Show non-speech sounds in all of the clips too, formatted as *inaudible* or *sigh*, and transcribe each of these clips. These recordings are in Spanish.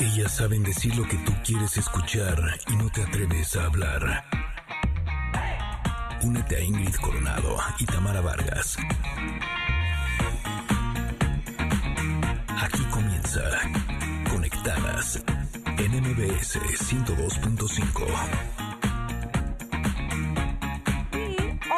Ellas saben decir lo que tú quieres escuchar y no te atreves a hablar. Únete a Ingrid Coronado y Tamara Vargas. Aquí comienza Conectadas en MBS 102.5.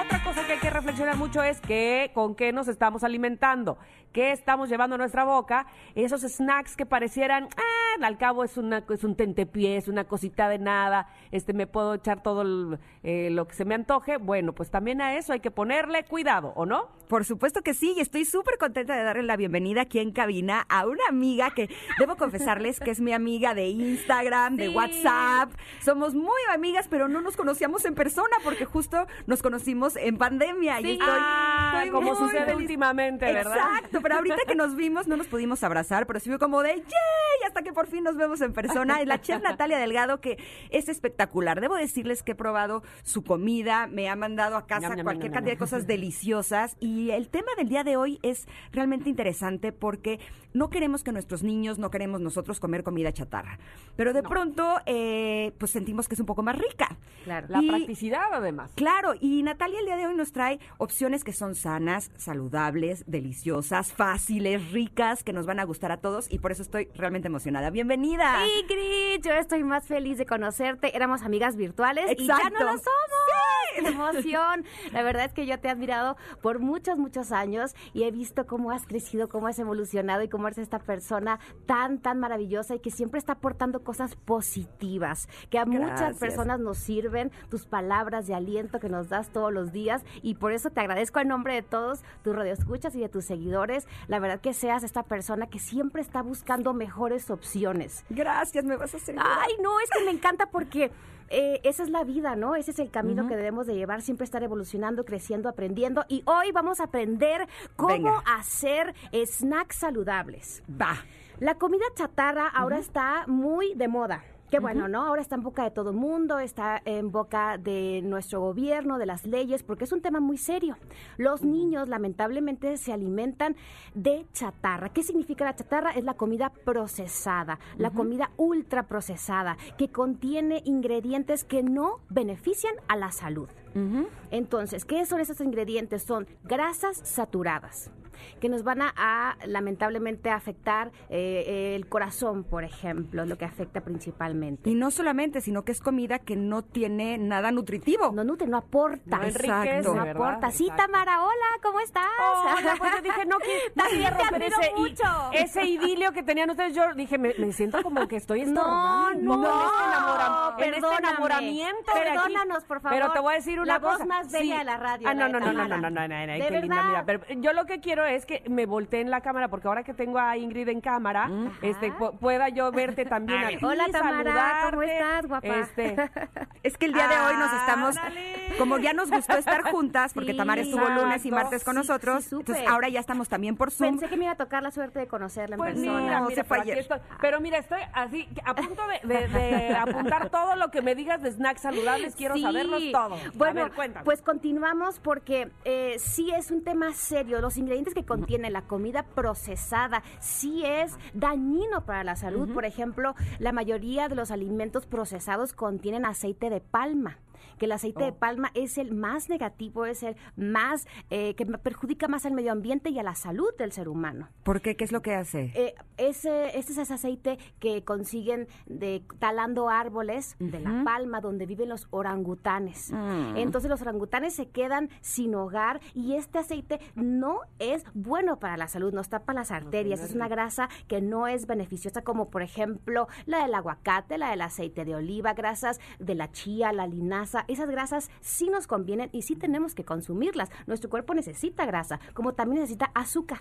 Otra cosa que hay que reflexionar mucho es que con qué nos estamos alimentando, qué estamos llevando a nuestra boca, esos snacks que parecieran, ah, al cabo es una es un tentepié, es una cosita de nada, este me puedo echar todo el, eh, lo que se me antoje, bueno, pues también a eso hay que ponerle cuidado, ¿o no? Por supuesto que sí, y estoy súper contenta de darle la bienvenida aquí en cabina a una amiga que debo confesarles que es mi amiga de Instagram, de Sí. WhatsApp. Somos muy amigas, pero no nos conocíamos en persona porque justo nos connicimos en pandemia. Y estoy, Ah, estoy como muy sucede feliz. últimamente, ¿verdad? Exacto, pero ahorita que nos vimos no nos pudimos abrazar, pero sí fue como de ¡yay! Hasta que por fin nos vemos en persona. Es la chef Natalia Delgado que es espectacular. Debo decirles que he probado su comida, me ha mandado a casa cualquier cantidad de cosas deliciosas y el tema del día de hoy es realmente interesante porque no queremos que nuestros niños, no queremos nosotros comer comida chatarra, pero de pronto eh, pues sentimos que es un poco más rica. Claro. La practicidad además. Claro, y Natalia el día de hoy nos trae opciones que son sanas, saludables, deliciosas, fáciles, ricas, que nos van a gustar a todos y por eso estoy realmente emocionada. Bienvenida. Ingrid, yo estoy más feliz de conocerte. Éramos amigas virtuales y ya Exacto. no lo somos. *laughs* ¡Qué emoción! La verdad es que yo te he admirado por muchos, muchos años y he visto cómo has crecido, cómo has evolucionado y cómo eres esta persona tan, tan maravillosa y que siempre está aportando cosas positivas, que a muchas personas nos sirven, tus palabras de aliento que nos das todos los días y por eso te agradezco en nombre de todos tus radioescuchas y de tus seguidores. La verdad que seas esta persona que siempre está buscando mejores opciones. Gracias, me vas a hacer. Ay, no, es que me encanta porque eh, esa es la vida, ¿no? Ese es el camino que debemos de llevar, siempre estar evolucionando, creciendo, aprendiendo. Y hoy vamos a aprender cómo Venga. hacer snacks saludables. Va. La comida chatarra ahora está muy de moda. Qué bueno, ¿no? Ahora está en boca de todo el mundo, está en boca de nuestro gobierno, de las leyes, porque es un tema muy serio. Los niños, lamentablemente, se alimentan de chatarra. ¿Qué significa la chatarra? Es la comida procesada, la comida ultra procesada, que contiene ingredientes que no benefician a la salud. Entonces, ¿qué son esos ingredientes? Son grasas saturadas que nos van a, a, lamentablemente afectar eh, el corazón, por ejemplo, lo que afecta principalmente. Y no solamente, sino que es comida que no tiene nada nutritivo. No nutre, no aporta. No enriquece, Exacto. No aporta. Sí, Exacto. Tamara, hola, ¿cómo estás? Hola, pues yo dije, no, que no También quiero te romper ese, mucho. ese idilio que tenían ustedes. Yo dije, me, me siento como que estoy No, estorbando. no, en este enamora- en este perdóname. enamoramiento. Perdónanos, por favor. Pero te voy a decir una La voz cosa. más bella de la radio, Ah, no, no, no, no, no, no, no, no, no, De qué linda, mira. Pero yo lo que quiero es que me volteen la cámara, porque ahora que tengo a Ingrid en cámara, este, pu- pueda yo verte también a ti, Hola, Tamara, ¿cómo saludarte, estás, guapa? Este, *laughs* Es que el día de hoy nos estamos. Como ya nos gustó estar *laughs* juntas, porque Sí. Tamara estuvo lunes y martes con Sí, nosotros, sí, entonces ahora ya estamos también por Zoom. Pensé que me iba a tocar la suerte de conocerla en Pues persona. mira, No, mira, se fue pero ayer. estoy. Pero mira, estoy así, a punto de, de- de *laughs* apuntar todo lo que me digas de snacks saludables. Quiero Sí. saberlos todo. Bueno, a ver, cuéntame. pues continuamos porque eh, sí es un tema serio. Los ingredientes que contiene la comida procesada sí es dañino para la salud. Por ejemplo, la mayoría de los alimentos procesados contienen aceite de palma que el aceite Oh. de palma es el más negativo, es el más eh, que perjudica más al medio ambiente y a la salud del ser humano. ¿Por qué? ¿Qué es lo que hace? Eh, ese, este es ese aceite que consiguen de talando árboles de la palma donde viven los orangutanes. Mm. Entonces los orangutanes se quedan sin hogar y este aceite no es bueno para la salud, nos tapa las arterias, es una grasa que no es beneficiosa como por ejemplo la del aguacate, la del aceite de oliva, grasas de la chía, la linaza, esas grasas sí nos convienen y sí tenemos que consumirlas. Nuestro cuerpo necesita grasa, como también necesita azúcar.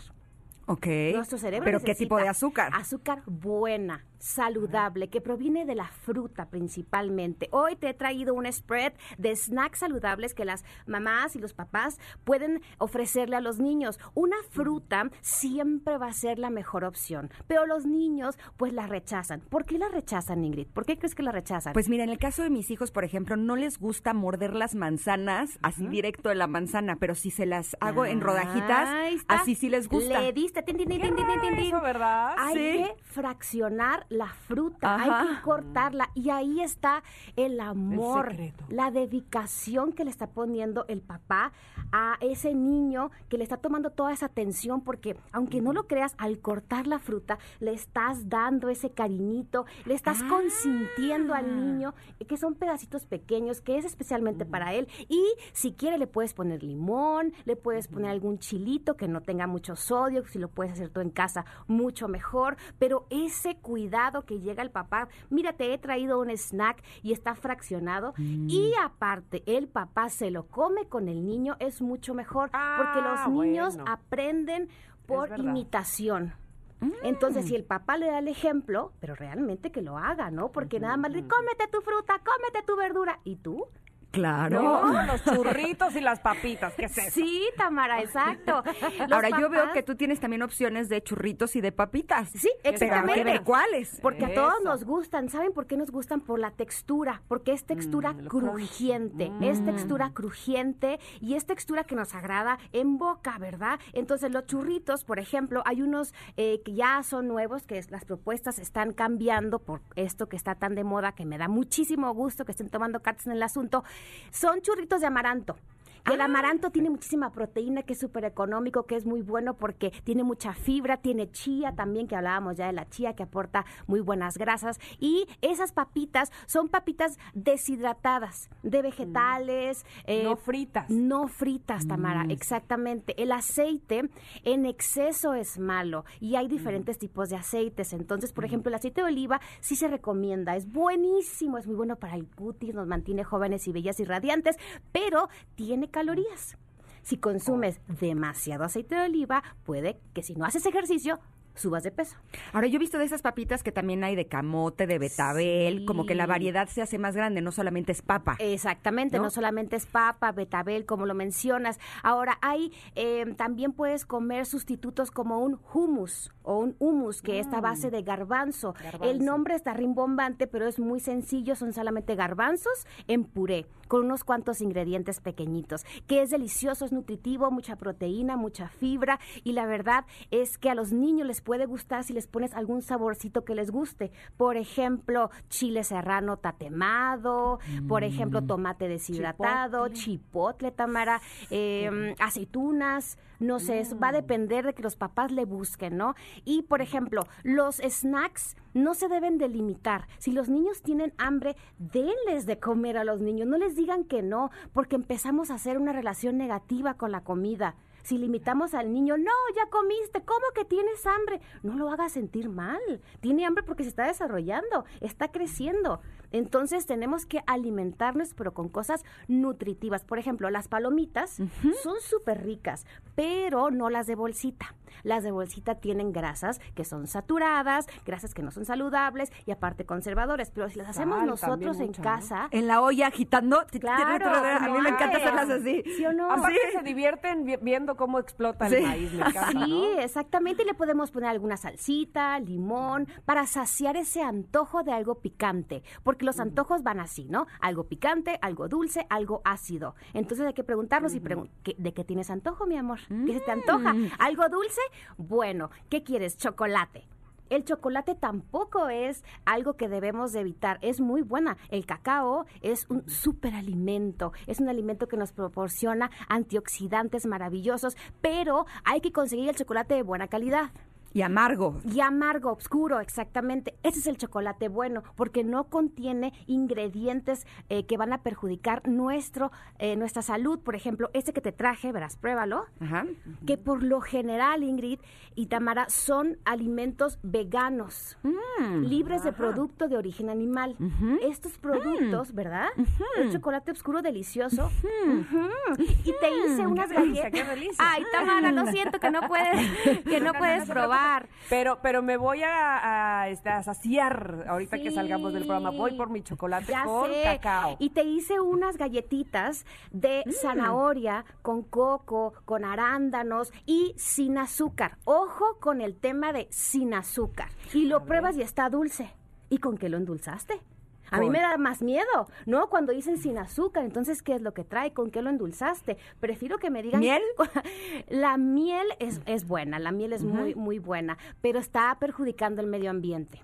Ok. Nuestro cerebro ¿Pero qué tipo de azúcar? Azúcar buena, saludable, que proviene de la fruta principalmente. Hoy te he traído un spread de snacks saludables que las mamás y los papás pueden ofrecerle a los niños. Una fruta siempre va a ser la mejor opción, pero los niños pues la rechazan. ¿Por qué la rechazan, Ingrid? ¿Por qué crees que la rechazan? Pues mira, en el caso de mis hijos, por ejemplo, no les gusta morder las manzanas así directo de la manzana, pero si se las hago en rodajitas, Ahí está. así sí les gusta. Le diste, tin, tin, tin, tin, tin, tin, eso, ¿verdad? Hay Sí. que fraccionar la fruta, hay que cortarla y ahí está el amor, la dedicación que le está poniendo el papá a ese niño que le está tomando toda esa atención porque aunque no lo creas, al cortar la fruta le estás dando ese cariñito, le estás consintiendo al niño que son pedacitos pequeños que es especialmente para él. Y si quiere le puedes poner limón, le puedes poner algún chilito que no tenga mucho sodio, si lo puedes hacer tú en casa mucho mejor, pero ese cuidado que llega el papá, mira, te he traído un snack y está fraccionado y aparte el papá se lo come con el niño es mucho mejor porque Ah, los niños bueno. aprenden por imitación. Entonces, si el papá le da el ejemplo, pero realmente que lo haga, ¿no? Porque nada más le cómete tu fruta, cómete tu verdura. ¿Y tú? Claro. No, los churritos y las papitas, ¿qué es eso? Sí, Tamara, exacto. *laughs* Los Ahora yo veo que tú tienes también opciones de churritos y de papitas. Sí, Pero exactamente. hay que ver cuáles. Porque a todos nos gustan. ¿Saben por qué nos gustan? Por la textura. Porque es textura lo crujiente. Es textura crujiente y es textura que nos agrada en boca, ¿verdad? Entonces, los churritos, por ejemplo, hay unos eh, que ya son nuevos, que es- las propuestas están cambiando por esto que está tan de moda, que me da muchísimo gusto que estén tomando cartas en el asunto. Son churritos de amaranto. El amaranto tiene muchísima proteína, que es súper económico, que es muy bueno porque tiene mucha fibra, tiene chía también, que hablábamos ya de la chía, que aporta muy buenas grasas. Y esas papitas son papitas deshidratadas, de vegetales. eh, No fritas. No fritas, Tamara, exactamente. El aceite en exceso es malo y hay diferentes tipos de aceites. Entonces, por ejemplo, el aceite de oliva sí se recomienda, es buenísimo, es muy bueno para el cutis, nos mantiene jóvenes y bellas y radiantes, pero tiene calorías. Si consumes demasiado aceite de oliva, puede que si no haces ejercicio, subas de peso. Ahora yo he visto de esas papitas que también hay de camote, de betabel, Sí. como que la variedad se hace más grande, no solamente es papa. Exactamente, ¿No? ¿no? solamente es papa, betabel, como lo mencionas. Ahora, hay, eh, también puedes comer sustitutos como un hummus o un hummus, que es a base de garbanzo. El nombre está rimbombante, pero es muy sencillo, son solamente garbanzos en puré, con unos cuantos ingredientes pequeñitos, que es delicioso, es nutritivo, mucha proteína, mucha fibra, y la verdad es que a los niños les puede gustar si les pones algún saborcito que les guste. Por ejemplo, chile serrano tatemado, por ejemplo, tomate deshidratado, chipotle, tamara, eh, aceitunas, no sé, va a depender de que los papás le busquen, ¿no? Y, por ejemplo, los snacks no se deben de limitar. Si los niños tienen hambre, denles de comer a los niños, no les digan que no, porque empezamos a hacer una relación negativa con la comida. Si limitamos al niño, no, ya comiste, ¿cómo que tienes hambre? No lo hagas sentir mal. Tiene hambre porque se está desarrollando, está creciendo. Entonces tenemos que alimentarnos, pero con cosas nutritivas. Por ejemplo, las palomitas son súper ricas, pero no las de bolsita. Las de bolsita tienen grasas que son saturadas, grasas que no son saludables y aparte conservadores. Pero si las hacemos Sal nosotros en casa, En la olla agitando. Claro, a mí me encanta hacerlas así. ¿Sí o no? Aparte se divierten vi- viendo cómo explota el Sí. maíz, me encanta, Sí, ¿no? exactamente. Y le podemos poner alguna salsita, limón, para saciar ese antojo de algo picante. Porque los antojos van así, ¿no? Algo picante, algo dulce, algo ácido. Entonces hay que preguntarnos y pregun- ¿qué- ¿de qué tienes antojo, mi amor? ¿Qué se te antoja? ¿Algo dulce? Bueno, ¿qué quieres? Chocolate. El chocolate tampoco es algo que debemos de evitar, es muy buena. El cacao es un superalimento, es un alimento que nos proporciona antioxidantes maravillosos, pero hay que conseguir el chocolate de buena calidad. Y amargo. Y amargo, oscuro, exactamente. Ese es el chocolate bueno, porque no contiene ingredientes eh, que van a perjudicar nuestro, eh, nuestra salud. Por ejemplo, este que te traje, verás, pruébalo Ajá. que por lo general, Ingrid y Tamara, son alimentos veganos, libres de producto de origen animal. Estos productos, ¿verdad? El chocolate oscuro delicioso. Y te hice unas Qué delicia, galletas. qué delicia. Ay, Tamara, lo siento que no puedes, *laughs* que no puedes probar. *laughs* Pero, pero me voy a, a, este, a saciar ahorita que salgamos del programa. Voy por mi chocolate Ya con sé. cacao. Y te hice unas galletitas de zanahoria con coco, con arándanos y sin azúcar. Ojo con el tema de sin azúcar. Y lo pruebas y está dulce. ¿Y con qué lo endulzaste? A mí me da más miedo, ¿no? Cuando dicen sin azúcar, entonces, ¿qué es lo que trae? ¿Con qué lo endulzaste? Prefiero que me digan... ¿Miel? *laughs* La miel es, es buena, la miel es muy, muy buena, pero está perjudicando el medio ambiente.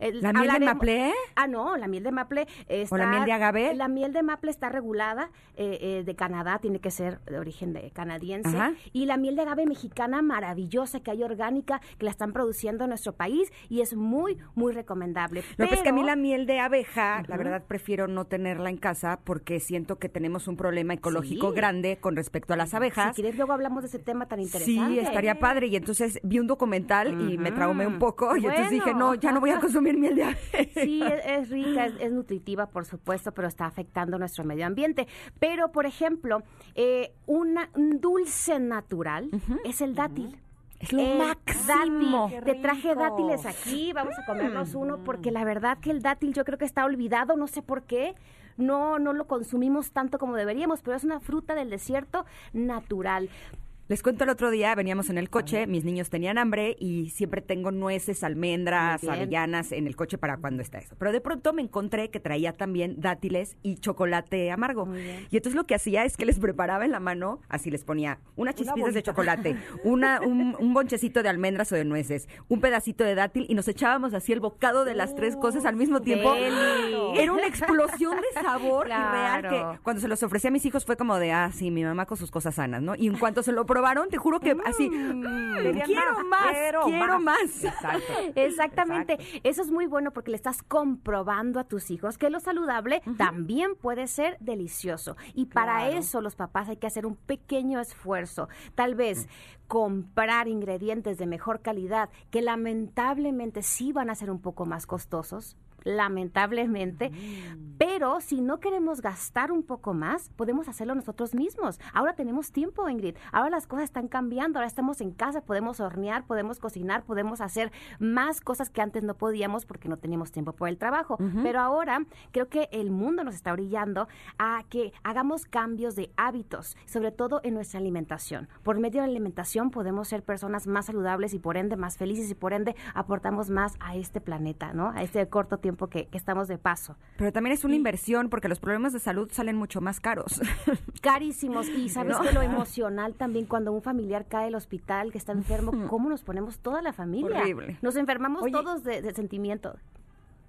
¿La miel de maple? Ah, no, la miel de maple está... la miel de agave? La miel de maple está regulada eh, eh, de Canadá, tiene que ser de origen de canadiense. Ajá. Y la miel de agave mexicana maravillosa que hay orgánica, que la están produciendo en nuestro país y es muy, muy recomendable. No, pues que a mí la miel de abeja, la verdad prefiero no tenerla en casa porque siento que tenemos un problema ecológico Sí. grande con respecto a las abejas. Si quieres, luego hablamos de ese tema tan interesante. Sí, estaría padre. Y entonces vi un documental y me traumé un poco. Y entonces dije, no, ya no voy a consumir miel de abeja. Sí, es, es rica, es, es nutritiva, por supuesto, pero está afectando nuestro medio ambiente. Pero, por ejemplo, eh, una- un dulce natural es el dátil. Es lo El máximo. dátil. Te traje dátiles aquí, vamos a comernos uno, porque la verdad que el dátil yo creo que está olvidado, no sé por qué. No, no lo consumimos tanto como deberíamos, pero es una fruta del desierto natural. Les cuento el otro día, veníamos en el coche, mis niños tenían hambre y siempre tengo nueces, almendras, avellanas en el coche para cuando está eso. Pero de pronto me encontré que traía también dátiles y chocolate amargo. Y entonces lo que hacía es que les preparaba en la mano, así les ponía unas chispitas de chocolate, *laughs* una, un, un bonchecito de almendras o de nueces, un pedacito de dátil y nos echábamos así el bocado de las tres cosas al mismo tiempo. Era una explosión de sabor y real Claro. que cuando se los ofrecí a mis hijos fue como de, ah, sí, mi mamá con sus cosas sanas, ¿no? Y en cuanto se lo probaron, te juro que así, Querían quiero más, quiero, más. Exacto. *laughs* Exactamente. Exacto. Eso es muy bueno porque le estás comprobando a tus hijos que lo saludable también puede ser delicioso. Y para eso los papás hay que hacer un pequeño esfuerzo. Tal vez comprar ingredientes de mejor calidad que lamentablemente sí van a ser un poco más costosos. Lamentablemente, pero si no queremos gastar un poco más, podemos hacerlo nosotros mismos. Ahora tenemos tiempo, Ingrid. Ahora las cosas están cambiando. Ahora estamos en casa, podemos hornear, podemos cocinar, podemos hacer más cosas que antes no podíamos porque no teníamos tiempo por el trabajo. Pero ahora creo que el mundo nos está orillando a que hagamos cambios de hábitos, sobre todo en nuestra alimentación. Por medio de la alimentación podemos ser personas más saludables y por ende más felices y por ende aportamos más a este planeta, ¿no? A este corto tiempo que, que estamos de paso. Pero también es una inversión porque los problemas de salud salen mucho más caros. *laughs* Carísimos. Y *laughs* sabes ¿No? que lo emocional también, cuando un familiar cae al hospital, que está enfermo, ¿cómo nos ponemos toda la familia? Horrible. Nos enfermamos Oye, todos de, de sentimiento.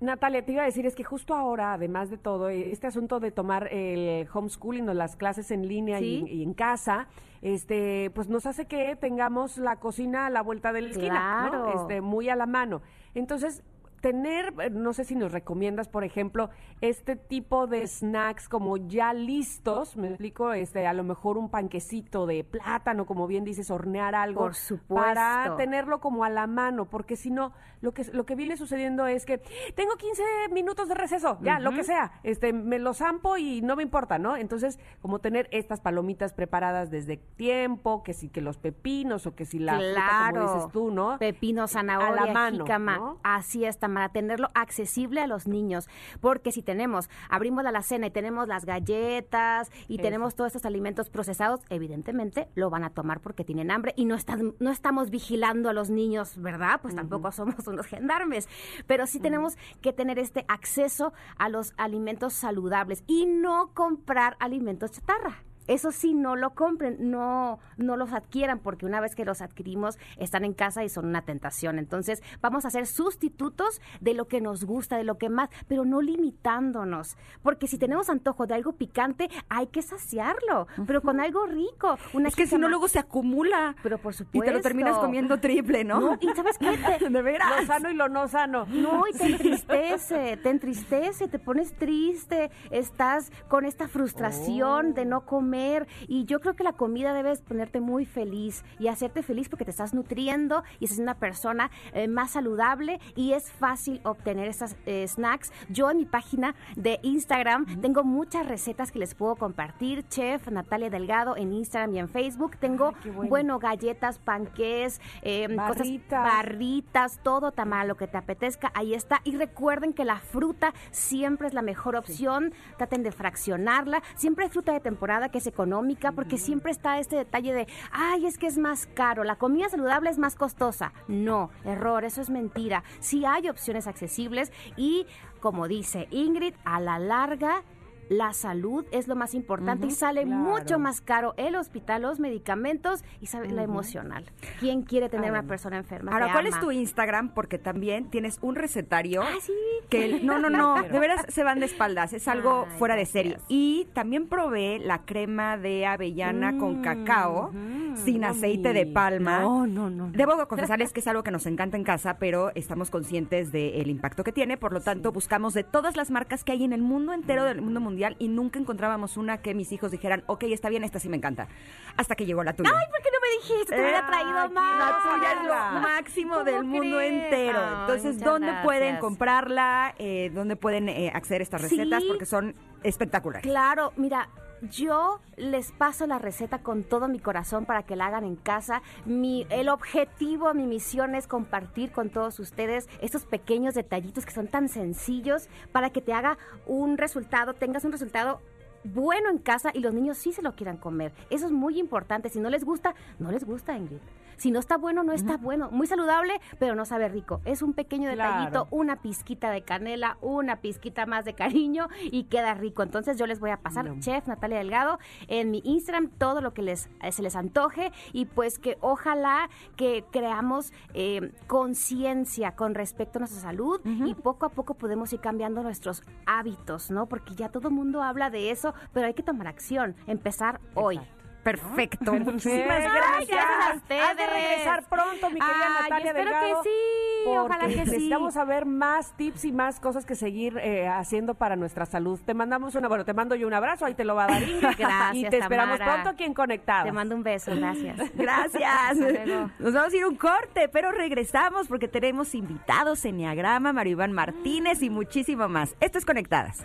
Natalia, te iba a decir, es que justo ahora, además de todo, eh, este asunto de tomar el homeschooling o las clases en línea y, Sí. y en casa, este, pues nos hace que tengamos la cocina a la vuelta de la esquina. Este, muy a la mano. Entonces, tener, eh, no sé si nos recomiendas, por ejemplo, este tipo de snacks como ya listos, me explico, este, a lo mejor un panquecito de plátano, como bien dices, hornear algo. Por supuesto. Para tenerlo como a la mano, porque si no, lo que, lo que viene sucediendo es que tengo 15 minutos de receso, ya, lo que sea, este, me lo zampo y no me importa, ¿no? Entonces, como tener estas palomitas preparadas desde tiempo, que si que los pepinos o que si la fruta, claro. como dices tú, ¿no? Pepino, zanahoria, A la mano, jícama. ¿no? Así es, para tenerlo accesible a los niños. Porque si tenemos, abrimos la alacena y tenemos las galletas y Eso. tenemos todos estos alimentos procesados, evidentemente lo van a tomar porque tienen hambre y no, están, no estamos vigilando a los niños, ¿verdad? Pues tampoco *laughs* somos unos gendarmes. Pero sí tenemos que tener este acceso a los alimentos saludables y no comprar alimentos chatarra. Eso sí, no lo compren, no, no los adquieran, porque una vez que los adquirimos, están en casa y son una tentación. Entonces, vamos a hacer sustitutos de lo que nos gusta, de lo que más, pero no limitándonos. Porque si tenemos antojo de algo picante, hay que saciarlo, pero con algo rico. Una es que si no luego se acumula. Pero por Y supuesto. te lo terminas comiendo triple, ¿no? No, y ¿sabes qué? *laughs* Te- de veras. Lo sano y lo no sano. No, y te entristece, te entristece, te pones triste, estás con esta frustración de no comer y yo creo que la comida debes ponerte muy feliz y hacerte feliz porque te estás nutriendo y estás una persona eh, más saludable y es fácil obtener esas eh, snacks. Yo en mi página de Instagram tengo muchas recetas que les puedo compartir, chef Natalia Delgado en Instagram y en Facebook. Tengo, bueno. bueno, galletas, panqués, eh, cosas, Barritas. barritas, todo tamal, lo que te apetezca, ahí está. Y recuerden que la fruta siempre es la mejor opción. Traten de fraccionarla. Siempre hay fruta de temporada que es económica, porque siempre está este detalle de, ay, es que es más caro, la comida saludable es más costosa. No, error, eso es mentira. Sí hay opciones accesibles y, como dice Ingrid, a la larga la salud es lo más importante y sale claro. mucho más caro el hospital, los medicamentos y sabe, la emocional. ¿Quién quiere tener una persona enferma? Ahora, ¿cuál es tu Instagram? Porque también tienes un recetario. Ah, sí. Que el- no, no, *laughs* no, de veras se van de espaldas, es algo Ay, fuera de serie. gracias. Y también probé la crema de avellana con Mm, cacao sin aceite de palma. No, no, no. Debo confesarles que es algo que nos encanta en casa, pero estamos conscientes del impacto que tiene, por lo tanto buscamos de todas las marcas que hay en el mundo entero del mundo mundial y nunca encontrábamos una que mis hijos dijeran, ok, está bien, esta sí me encanta. Hasta que llegó la tuya. Ay, ¿por qué no me dijiste? Te hubiera traído más. La tuya es lo máximo ¿Cómo del mundo crees? entero. Ay, Entonces, ¿dónde gracias. pueden comprarla? Eh, ¿Dónde pueden eh, acceder a estas Sí. recetas? Porque son espectaculares. Claro, mira, yo les paso la receta con todo mi corazón para que la hagan en casa. Mi, el objetivo, mi misión es compartir con todos ustedes estos pequeños detallitos que son tan sencillos para que te haga un resultado, tengas un resultado bueno en casa y los niños sí se lo quieran comer. Eso es muy importante. Si no les gusta, no les gusta, Ingrid. Si no está bueno, no está bueno. Muy saludable, pero no sabe rico. Es un pequeño Claro. detallito, una pizquita de canela, una pizquita más de cariño y queda rico. Entonces yo les voy a pasar, No. Chef Natalia Delgado, en mi Instagram todo lo que les, eh, se les antoje y pues que ojalá que creamos eh, conciencia con respecto a nuestra salud y poco a poco podemos ir cambiando nuestros hábitos, ¿no? Porque ya todo el mundo habla de eso, pero hay que tomar acción, empezar hoy. Perfecto. Muchísimas Muchísimas gracias. gracias a Has de ustedes. regresar pronto, mi querida Ay, Natalia espero Delgado. que sí, ojalá que sí. Necesitamos saber más tips y más cosas que seguir eh, haciendo para nuestra salud. Te mandamos una, bueno, te mando yo un abrazo, ahí te lo va a dar Ingrid. *laughs* Gracias, Y te esperamos Tamara. pronto aquí en Conectados. Te mando un beso, gracias. *laughs* Gracias. Nos vamos a ir un corte, pero regresamos porque tenemos invitados, Enneagrama, Mario Iván Martínez y muchísimo más. Esto es Conectadas.